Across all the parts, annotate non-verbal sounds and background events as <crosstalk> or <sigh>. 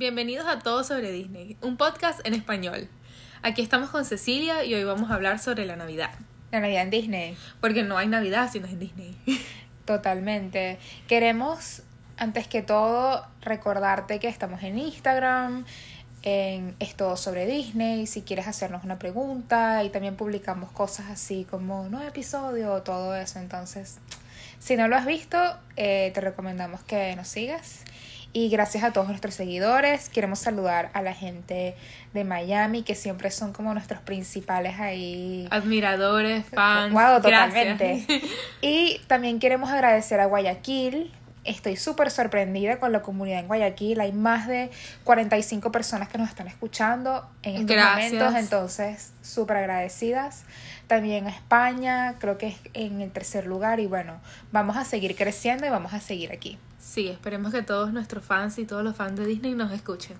Bienvenidos a Todo sobre Disney, un podcast en español. Aquí estamos con Cecilia y hoy vamos a hablar sobre la Navidad. La Navidad en Disney. Porque no hay Navidad si no es en Disney. <laughs> Totalmente. Queremos, antes que todo, recordarte que estamos en Instagram, en Es Todo sobre Disney, si quieres hacernos una pregunta y también publicamos cosas así como nuevo episodio, todo eso. Entonces, si no lo has visto, eh, te recomendamos que nos sigas. Y gracias a todos nuestros seguidores. Queremos saludar a la gente de Miami, que siempre son como nuestros principales ahí. Admiradores, fans. Wow, totalmente. Y también queremos agradecer a Guayaquil. Estoy súper sorprendida con la comunidad en Guayaquil. Hay más de 45 personas que nos están escuchando en estos Gracias. momentos. Entonces, súper agradecidas. También a España, creo que es en el tercer lugar. Y bueno, vamos a seguir creciendo y vamos a seguir aquí. Sí, esperemos que todos nuestros fans y todos los fans de Disney nos escuchen.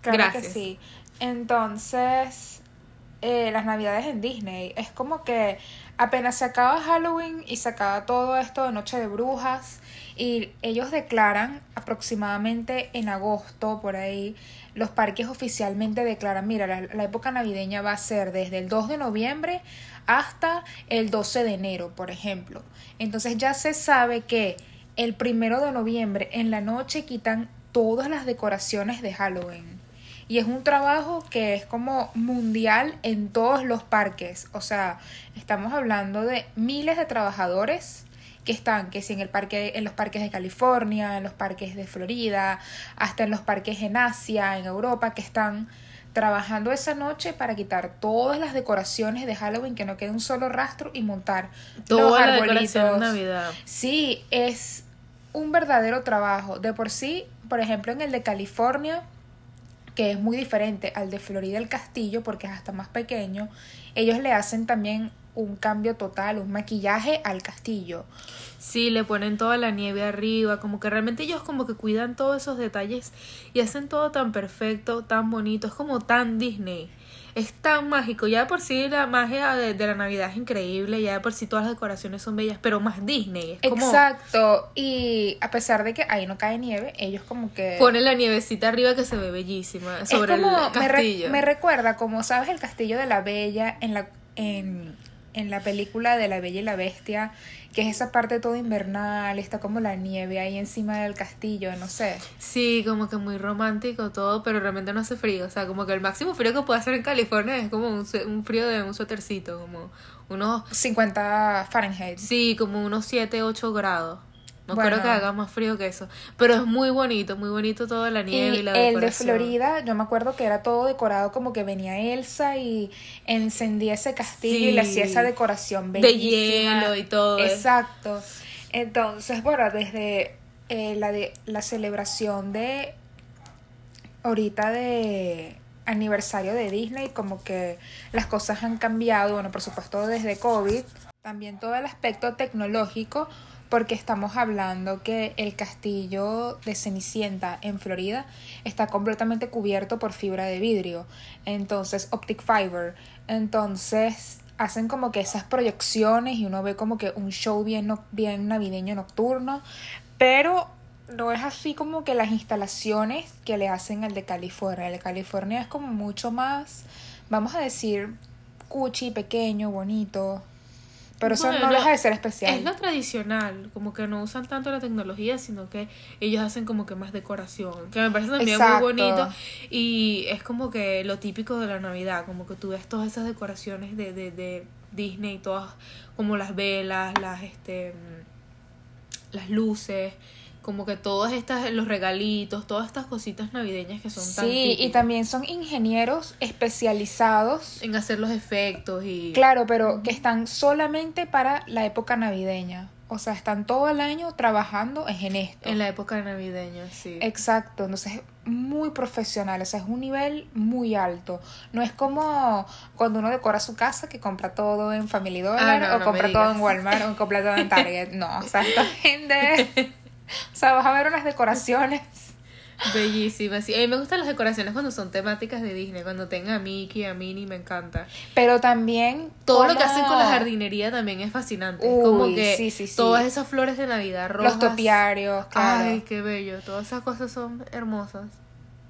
Claro Gracias. que sí. Entonces, eh, las navidades en Disney es como que apenas se acaba Halloween y se acaba todo esto de Noche de Brujas y ellos declaran aproximadamente en agosto por ahí los parques oficialmente declaran, mira, la, la época navideña va a ser desde el 2 de noviembre hasta el 12 de enero, por ejemplo. Entonces ya se sabe que el primero de noviembre en la noche quitan todas las decoraciones de Halloween. Y es un trabajo que es como mundial en todos los parques. O sea, estamos hablando de miles de trabajadores que están, que si en el parque, en los parques de California, en los parques de Florida, hasta en los parques en Asia, en Europa, que están trabajando esa noche para quitar todas las decoraciones de Halloween, que no quede un solo rastro y montar Toda los la decoración de arbolitos. Navidad. Sí, es un verdadero trabajo. De por sí, por ejemplo, en el de California, que es muy diferente al de Florida el Castillo, porque es hasta más pequeño, ellos le hacen también un cambio total, un maquillaje al castillo. Sí, le ponen toda la nieve arriba, como que realmente ellos como que cuidan todos esos detalles y hacen todo tan perfecto, tan bonito, es como tan Disney. Es tan mágico, ya de por sí la magia de, de la Navidad es increíble, ya de por sí todas las decoraciones son bellas, pero más Disney, es como Exacto, y a pesar de que ahí no cae nieve, ellos como que... ponen la nievecita arriba que se ve bellísima sobre es como, el me, re- castillo. me recuerda, como sabes, el castillo de la Bella en la, en, en la película de La Bella y la Bestia, que es esa parte todo invernal, está como la nieve ahí encima del castillo, no sé. Sí, como que muy romántico todo, pero realmente no hace frío. O sea, como que el máximo frío que puede hacer en California es como un, un frío de un suétercito, como unos 50 Fahrenheit. Sí, como unos 7, 8 grados. No Bueno. creo que haga más frío que eso. Pero es muy bonito, muy bonito toda la nieve y, Y la el de decoración. Florida, yo me acuerdo que era todo decorado como que venía Elsa y encendía ese castillo y le hacía esa decoración De bellísima. hielo y todo. Exacto. Entonces, bueno, desde eh, la, de, la celebración de ahorita de aniversario de Disney, como que las cosas han cambiado, bueno, por supuesto desde COVID, también todo el aspecto tecnológico, porque estamos hablando que el castillo de Cenicienta en Florida está completamente cubierto por fibra de vidrio, entonces optic fiber, entonces hacen como que esas proyecciones y uno ve como que un show bien, no- bien navideño nocturno, pero no es así como que las instalaciones que le hacen al de California. El de California es como mucho más, vamos a decir, cuchi, pequeño, bonito. Pero eso Bueno, no deja de ser especial. Es lo tradicional, como que no usan tanto la tecnología, sino que ellos hacen como que más decoración, que me parece también Exacto. muy bonito y es como que lo típico de la Navidad, como que tú ves todas esas decoraciones de, de, de Disney, todas como las velas, las este las luces, como que todas estas los regalitos, todas estas cositas navideñas que son tan Sí, y también son ingenieros especializados. en hacer los efectos y Claro, pero que están solamente para la época navideña. O sea, están todo el año trabajando en esto. en la época navideña, sí. Exacto, entonces es muy profesional, o sea, es un nivel muy alto. No es como cuando uno decora su casa que compra todo en Family Dollar Ah, no, o no compra todo en Walmart o compra todo en Target. No, o sea, esta <laughs> gente... O sea, vas a ver unas decoraciones. Bellísimas. Sí, a mí me gustan las decoraciones cuando son temáticas de Disney, cuando tenga a Mickey, a Minnie, me encanta. Pero también... Todo lo que hacen con la jardinería también es fascinante. Es como que sí, sí, sí. todas esas flores de Navidad rojas. Los topiarios, claro. Ay, qué bello. Todas esas cosas son hermosas.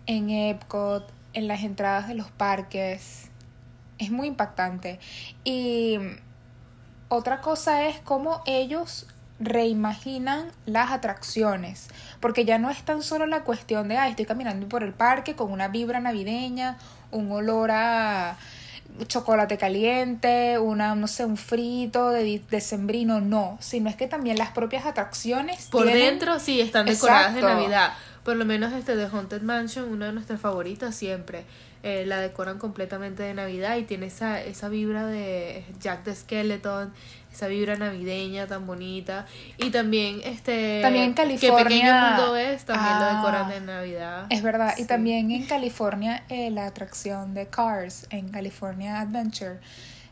en Epcot, en las entradas de los parques. Es muy impactante. Y otra cosa es cómo ellos reimaginan las atracciones, porque ya no es tan solo la cuestión de, ah, estoy caminando por el parque con una vibra navideña, un olor a chocolate caliente, una, no sé, un frito de decembrino, no, sino es que también las propias atracciones por tienen- dentro sí están decoradas de. Navidad. Por lo menos este de Haunted Mansion, una de nuestras favoritas siempre. Eh, la decoran completamente de Navidad y tiene esa, esa vibra de Jack the Skeleton, esa vibra navideña tan bonita. Y también este También en Que Pequeño California- Mundo es, también lo Ah, decoran de Navidad. Es verdad, y también en California eh, la atracción de Cars, en California Adventure,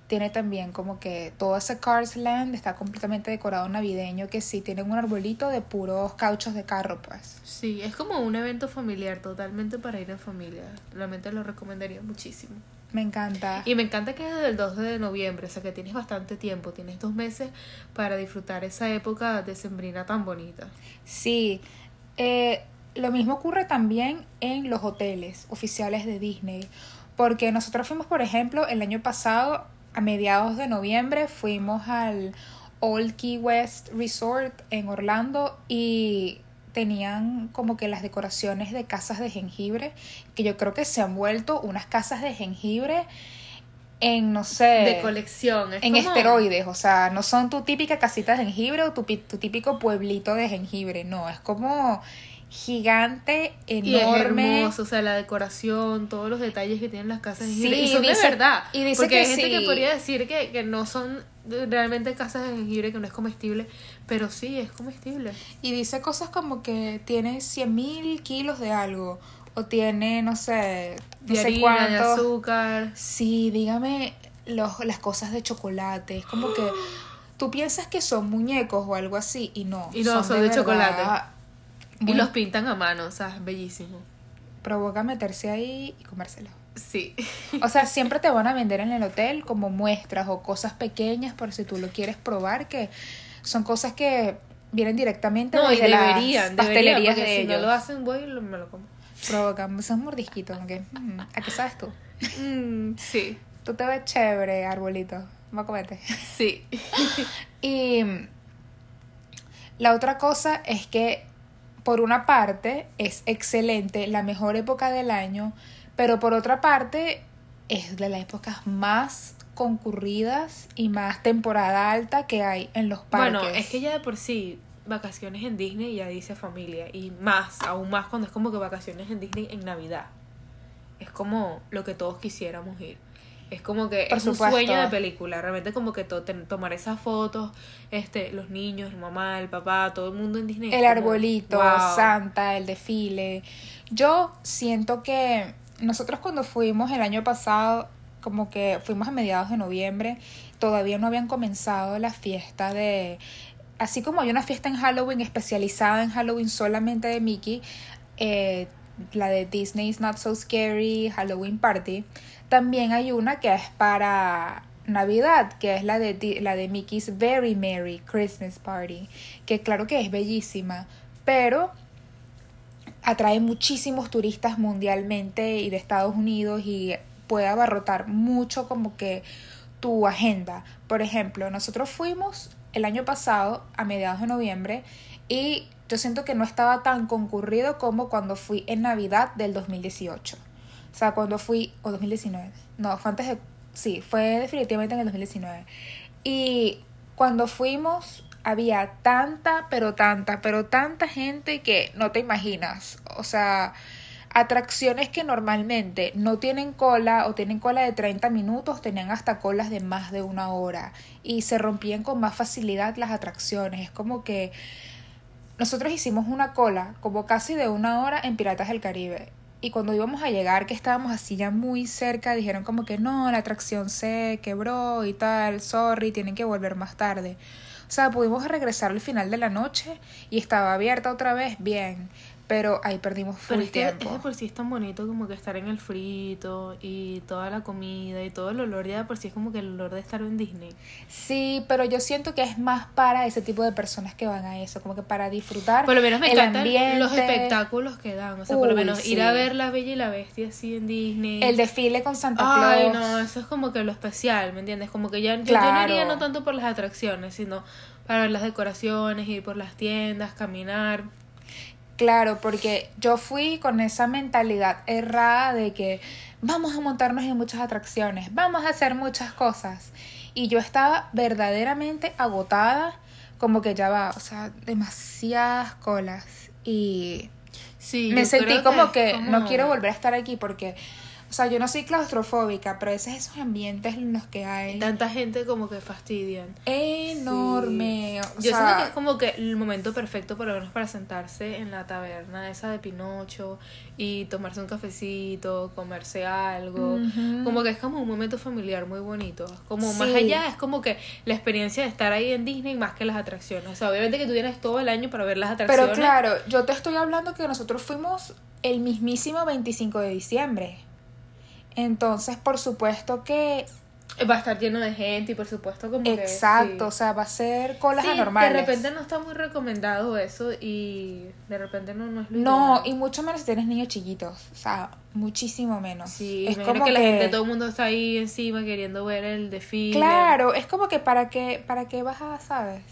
tiene también como que todo ese Cars Land está completamente decorado navideño, que sí, tiene un arbolito de puros cauchos de carro, pues. Sí, es como un evento familiar, totalmente para ir en familia. Realmente lo recomendaría muchísimo. Me encanta. Y me encanta que es desde el 2 de noviembre, o sea que tienes bastante tiempo, tienes dos meses para disfrutar esa época decembrina tan bonita. Sí, eh, lo mismo ocurre también en los hoteles oficiales de Disney, porque nosotros fuimos, por ejemplo, el año pasado, a mediados de noviembre, fuimos al Old Key West Resort en Orlando y tenían como que las decoraciones de casas de jengibre, que yo creo que se han vuelto unas casas de jengibre en, no sé, de colección. Es en como- esteroides, o sea, no son tu típica casita de jengibre o tu, tu típico pueblito de jengibre, no, es como gigante, Y es enorme. hermoso, o sea, la decoración, todos los detalles que tienen las casas de Sí, jengibre. y son dice- de verdad. y dice porque que hay gente sí. que podría decir que, que no son realmente casas de jengibre, que no es comestible. Pero sí, es comestible. Y dice cosas como que tiene 100 mil kilos de algo, o tiene, no sé, no De sé harina, de cuánto. azúcar. Sí, dígame los, las cosas de chocolate, es como que tú piensas que son muñecos o algo así, y no, Y no, son de chocolate. Y los pintan a mano, o sea, es bellísimo. provoca meterse ahí y comérselo. Sí. O sea, <laughs> siempre te van a vender en el hotel como muestras o cosas pequeñas por si tú lo quieres probar, que son cosas que vienen directamente No, y de las deberían, deberían, pastelerías de si ellos. no lo hacen, voy y lo- me lo como. Provocan esos mordisquitos, aunque, mm, ¿a qué sabes tú? <laughs> Mm, sí, Tú te ves chévere, arbolito. Vamos a comerte. sí. <laughs> Y la otra cosa es que, por una parte, es excelente, la mejor época del año, pero por otra parte, es de las épocas más concurridas y más temporada alta que hay en los parques. Bueno, es que ya de por sí, vacaciones en Disney ya dice familia. Y más, aún más cuando es como que vacaciones en Disney en Navidad. Es como lo que todos quisiéramos ir. Es como que Por es un sueño de película. Realmente como que to- tomar esas fotos, este, los niños, el mamá, el papá, todo el mundo en Disney. el como, arbolito, wow. Santa, el desfile. Yo siento que nosotros cuando fuimos el año pasado, como que fuimos a mediados de noviembre, todavía no habían comenzado la fiesta de... Así como hay una fiesta en Halloween especializada en Halloween solamente de Mickey, eh, la de Disney's Not So Scary Halloween Party, también hay una que es para Navidad, que es la de, la de Mickey's Very Merry Christmas Party, que claro que es bellísima, pero atrae muchísimos turistas mundialmente y de Estados Unidos y puede abarrotar mucho como que tu agenda. Por ejemplo, nosotros fuimos el año pasado a mediados de noviembre y yo siento que no estaba tan concurrido como cuando fui en Navidad del 2018. O sea, cuando fui, o 2019. No, fue antes de, sí, fue definitivamente en el 2019. Y cuando fuimos había tanta, pero tanta, pero tanta gente que no te imaginas. O sea, atracciones que normalmente no tienen cola o tienen cola de 30 minutos, tenían hasta colas de más de una hora y se rompían con más facilidad las atracciones. Es como que nosotros hicimos una cola como casi de una hora en Piratas del Caribe. Y cuando íbamos a llegar, que estábamos así ya muy cerca, dijeron como que no, la atracción se quebró y tal, sorry, tienen que volver más tarde. O sea, pudimos regresar al final de la noche y estaba abierta otra vez, bien. Pero ahí perdimos full Pero es que tiempo. es de por sí es tan bonito como que estar en el frito y toda la comida y todo el olor ya de por sí es como que el olor de estar en Disney. Sí, pero yo siento que es más para ese tipo de personas que van a eso, como que para disfrutar Por lo menos me el encantan ambiente, los espectáculos que dan. O sea, por lo menos ir a ver La Bella y la Bestia así en Disney. el desfile con Santa Ay, Claus. no, eso es como que lo especial, ¿me entiendes? Como que ya yo, yo no Claro. iría no tanto por las atracciones, sino para ver las decoraciones, ir por las tiendas, caminar. Claro, porque yo fui con esa mentalidad errada de que vamos a montarnos en muchas atracciones, vamos a hacer muchas cosas. Y yo estaba verdaderamente agotada, como que ya va, o sea, demasiadas colas. Y Sí, me sentí como que como- no quiero volver a estar aquí porque, o sea, yo no soy claustrofóbica, pero a veces esos ambientes en los que hay Tanta gente como que fastidian. enorme. o Yo sea, siento que es como que el momento perfecto por lo menos para sentarse en la taberna esa de Pinocho y tomarse un cafecito, comerse algo. Como que es como un momento familiar muy bonito. Como más allá, es como que la experiencia de estar ahí en Disney más que las atracciones. O sea, obviamente que tú tienes todo el año para ver las atracciones. Pero claro, yo te estoy hablando que nosotros fuimos el mismísimo 25 de diciembre. Entonces, por supuesto que... Va a estar lleno de gente y por supuesto como que... Exacto, o sí. sea, va a ser colas Sí, anormales. de repente no está muy recomendado eso y de repente no, no es lo No, ideal. y mucho menos si tienes niños chiquitos. O sea, muchísimo menos. Sí, es como que, la gente, todo el mundo está ahí encima queriendo ver el desfile. Claro, es como que para qué, para qué vas a, ¿sabes?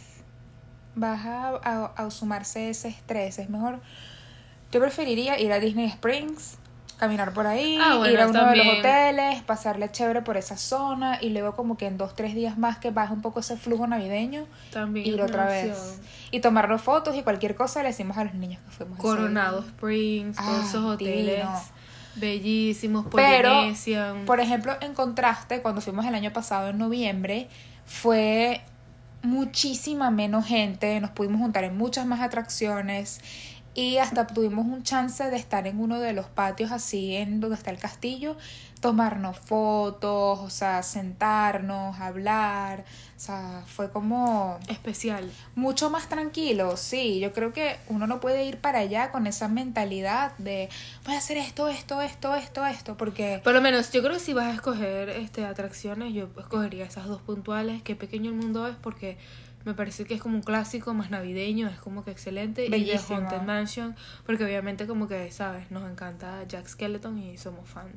Vas a, a, a sumarse ese estrés. Es mejor. Yo preferiría ir a Disney Springs, caminar por ahí, Ah, bueno, ir a uno de los hoteles, pasarle chévere por esa zona y luego como que en dos, tres días más que baje un poco ese flujo navideño, También ir otra vez. Y tomarnos fotos y cualquier cosa le decimos a los niños que fuimos. Coronado Springs, todos Ah, esos hoteles divino. bellísimos, Pero, Polynesian. Por ejemplo, en contraste, cuando fuimos el año pasado en noviembre, fue muchísima menos gente, nos pudimos juntar en muchas más atracciones y hasta tuvimos un chance de estar en uno de los patios así, en donde está el castillo, tomarnos fotos, o sea, sentarnos, hablar, o sea, fue como especial. mucho más tranquilo, sí. Yo creo que uno no puede ir para allá con esa mentalidad de voy a hacer esto, esto, esto, esto, esto, porque Por lo menos, yo creo que si vas a escoger este atracciones, yo escogería esas dos puntuales. Qué pequeño el mundo es, porque me parece que es como un clásico más navideño, es como que excelente. Y de Bellísimo. Haunted Mansion, porque obviamente, como que, ¿sabes? Nos encanta Jack Skeleton y somos fan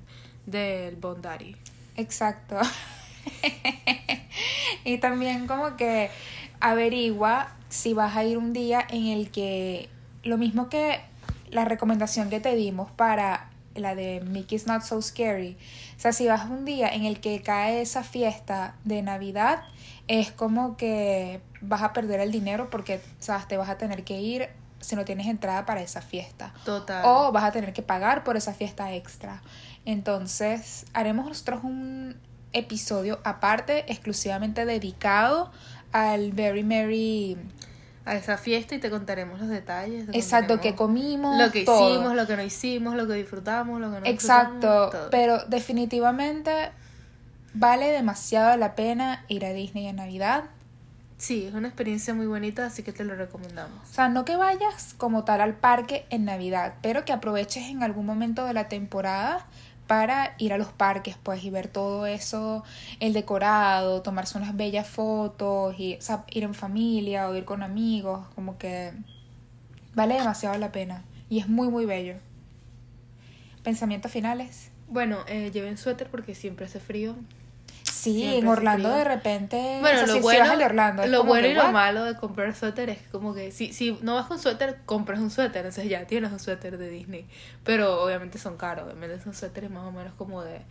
del Bondari. exacto. <laughs> y también como que averigua si vas a ir un día en el que lo mismo que la recomendación que te dimos para la de Mickey's Not So Scary. O sea, si vas un día en el que cae esa fiesta de Navidad, es como que vas a perder el dinero porque, sabes, te vas a tener que ir si no tienes entrada para esa fiesta. Total. O vas a tener que pagar por esa fiesta extra. Entonces, haremos nosotros un episodio aparte, exclusivamente dedicado al Very Merry. a esa fiesta y te contaremos los detalles. Exacto, que contaremos comimos. Lo que todo. hicimos, lo que no hicimos, lo que disfrutamos, lo que no Exacto, disfrutamos. pero definitivamente vale demasiado la pena ir a Disney en Navidad. Sí, es una experiencia muy bonita, así que te lo recomendamos. O sea, no que vayas como tal al parque en Navidad, pero que aproveches en algún momento de la temporada para ir a los parques, pues, y ver todo eso, el decorado, tomarse unas bellas fotos, y, o sea, ir en familia o ir con amigos, como que vale demasiado la pena. Y es muy, muy bello. ¿Pensamientos finales? Bueno, eh, lleven suéter porque siempre hace frío. Sí, Siempre en Orlando de repente... Bueno, o sea, lo si- si bueno, vas al Orlando, lo bueno que, y lo malo de comprar suéter es como que si, si no vas con suéter, compras un suéter, entonces ya tienes un suéter de Disney. Pero obviamente son caros, obviamente son suéteres más o menos como de...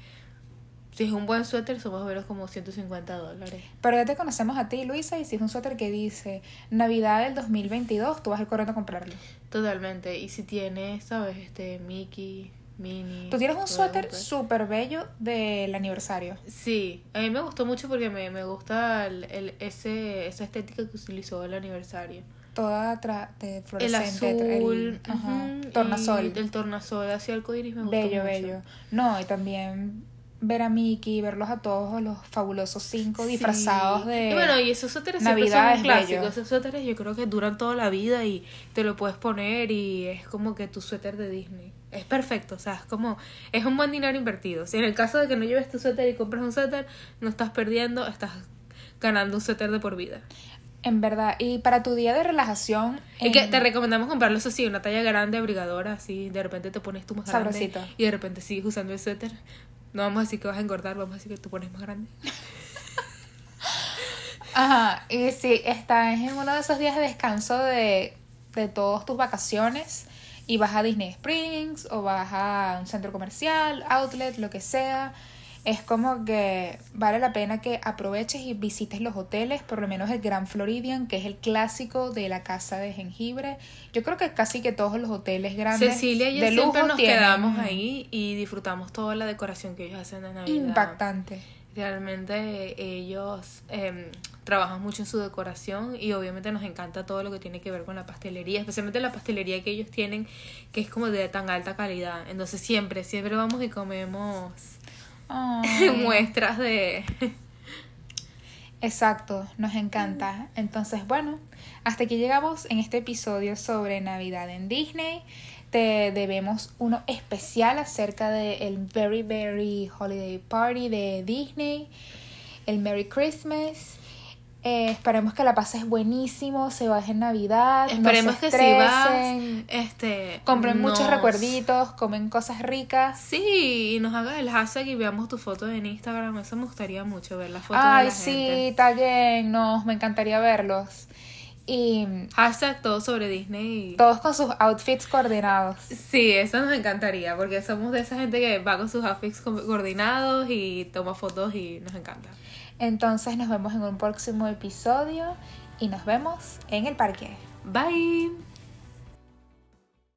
Si es un buen suéter, son más o menos como 150 dólares. Pero ya te conocemos a ti, Luisa, y si es un suéter que dice Navidad del 2022, tú vas a ir corriendo a comprarlo. Totalmente. Y si tienes, ¿sabes? Este, Mickey, Minnie. Tú tienes un suéter súper bello del aniversario. Sí, a mí me gustó mucho porque me, me gusta el, el- ese, esa estética que utilizó el aniversario. Toda tra- de El fluorescente. azul, el- ajá, ujú, tornasol. el tornasol hacia el iris me gustó bello, mucho. bello. No, y también ver a Mickey, verlos a todos los fabulosos cinco disfrazados de... Y bueno, y esos suéteres siempre Navidad son es clásicos. bello. Esos suéteres yo creo que duran toda la vida y te lo puedes poner y es como que tu suéter de Disney. Es perfecto, o sea, es como, es un buen dinero invertido. Si en el caso de que no lleves tu suéter y compras un suéter, no estás perdiendo, estás ganando un suéter de por vida. En verdad, y para tu día de relajación... Y que te recomendamos comprarlo, eso sí, una talla grande, abrigadora, así, de repente te pones tú más grande Sabrosito. y de repente sigues usando el suéter. No vamos a decir que vas a engordar, vamos a decir que tú pones más grande. <laughs> Ajá, y si estás en uno de esos días de descanso de, de todas tus vacaciones y vas a Disney Springs o vas a un centro comercial, outlet, lo que sea, es como que vale la pena que aproveches y visites los hoteles, por lo menos el Grand Floridian, que es el clásico de la casa de jengibre. Yo creo que casi que todos los hoteles grandes Cecilia y de lujo siempre nos tienen quedamos ahí y disfrutamos toda la decoración que ellos hacen de Navidad. impactante. Realmente ellos em, trabajan mucho en su decoración y obviamente nos encanta todo lo que tiene que ver con la pastelería, especialmente la pastelería que ellos tienen, que es como de tan alta calidad. Entonces siempre, siempre vamos y comemos. <laughs> muestras de... Exacto, nos encanta. Entonces, bueno, hasta aquí llegamos en este episodio sobre Navidad en Disney. Te debemos uno especial acerca del Very Very Holiday Party de Disney, el Merry Christmas. Eh, esperemos que la pases buenísimo, se bajen Navidad. no Esperemos se que si vas, estresen, este, compren muchos recuerditos, comen cosas ricas. Sí, y nos hagas el hashtag y veamos tus fotos en Instagram. Eso me gustaría mucho ver las fotos de Ay, la sí, me encantaría verlos. Y Hashtag todo sobre Disney. todos con sus outfits coordinados. Sí, eso nos encantaría, porque somos de esa gente que va con sus outfits co- coordinados y toma fotos y nos encanta. Entonces nos vemos en un próximo episodio y nos vemos en el parque. Bye.